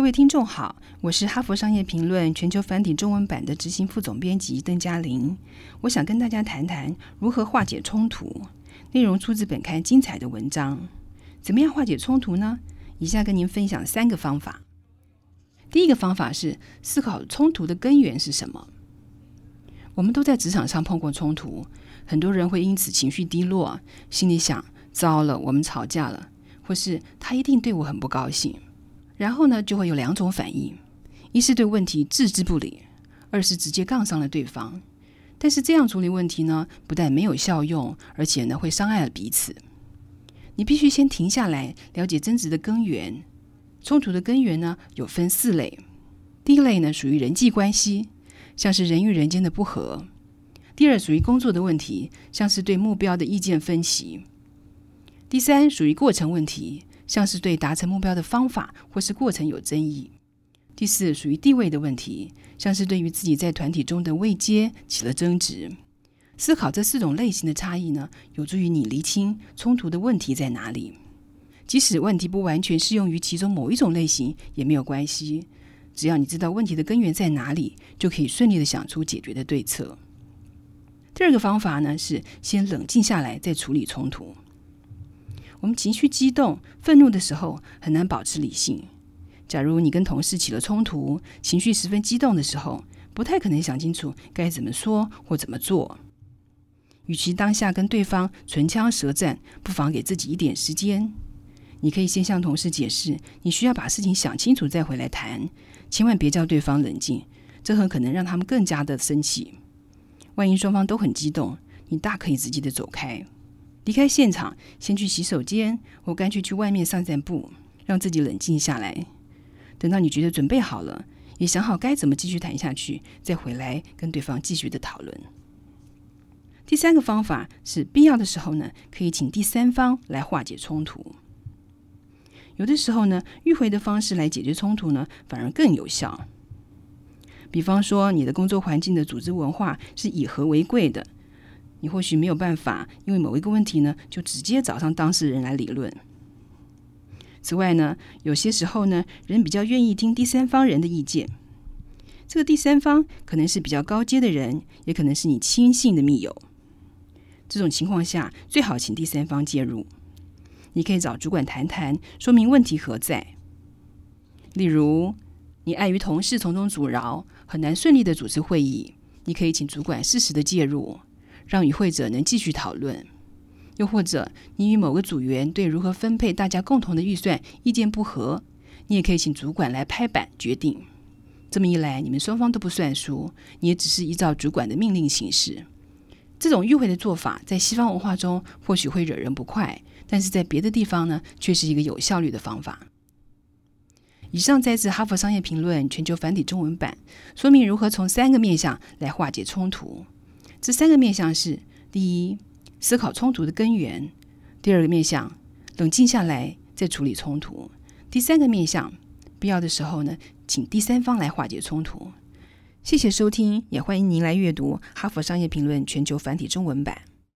各位听众好，我是哈佛商业评论全球繁体中文版的执行副总编辑邓嘉玲。我想跟大家谈谈如何化解冲突。内容出自本刊精彩的文章。怎么样化解冲突呢？以下跟您分享三个方法。第一个方法是思考冲突的根源是什么。我们都在职场上碰过冲突，很多人会因此情绪低落，心里想：糟了，我们吵架了，或是他一定对我很不高兴。然后呢，就会有两种反应：一是对问题置之不理，二是直接杠上了对方。但是这样处理问题呢，不但没有效用，而且呢会伤害了彼此。你必须先停下来，了解争执的根源。冲突的根源呢，有分四类。第一类呢，属于人际关系，像是人与人间的不和；第二，属于工作的问题，像是对目标的意见分歧；第三，属于过程问题。像是对达成目标的方法或是过程有争议。第四，属于地位的问题，像是对于自己在团体中的位阶起了争执。思考这四种类型的差异呢，有助于你厘清冲突的问题在哪里。即使问题不完全适用于其中某一种类型，也没有关系。只要你知道问题的根源在哪里，就可以顺利的想出解决的对策。第二个方法呢，是先冷静下来再处理冲突。我们情绪激动、愤怒的时候，很难保持理性。假如你跟同事起了冲突，情绪十分激动的时候，不太可能想清楚该怎么说或怎么做。与其当下跟对方唇枪舌战，不妨给自己一点时间。你可以先向同事解释，你需要把事情想清楚再回来谈，千万别叫对方冷静，这很可能让他们更加的生气。万一双方都很激动，你大可以直接的走开。离开现场，先去洗手间，或干脆去外面散散步，让自己冷静下来。等到你觉得准备好了，也想好该怎么继续谈下去，再回来跟对方继续的讨论。第三个方法是，必要的时候呢，可以请第三方来化解冲突。有的时候呢，迂回的方式来解决冲突呢，反而更有效。比方说，你的工作环境的组织文化是以和为贵的。你或许没有办法，因为某一个问题呢，就直接找上当事人来理论。此外呢，有些时候呢，人比较愿意听第三方人的意见。这个第三方可能是比较高阶的人，也可能是你亲信的密友。这种情况下，最好请第三方介入。你可以找主管谈谈，说明问题何在。例如，你碍于同事从中阻挠，很难顺利的主持会议，你可以请主管适时的介入。让与会者能继续讨论，又或者你与某个组员对如何分配大家共同的预算意见不合，你也可以请主管来拍板决定。这么一来，你们双方都不算输，你也只是依照主管的命令行事。这种迂回的做法在西方文化中或许会惹人不快，但是在别的地方呢，却是一个有效率的方法。以上摘自《哈佛商业评论》全球繁体中文版，说明如何从三个面向来化解冲突。这三个面向是：第一，思考冲突的根源；第二个面向，冷静下来再处理冲突；第三个面向，必要的时候呢，请第三方来化解冲突。谢谢收听，也欢迎您来阅读《哈佛商业评论》全球繁体中文版。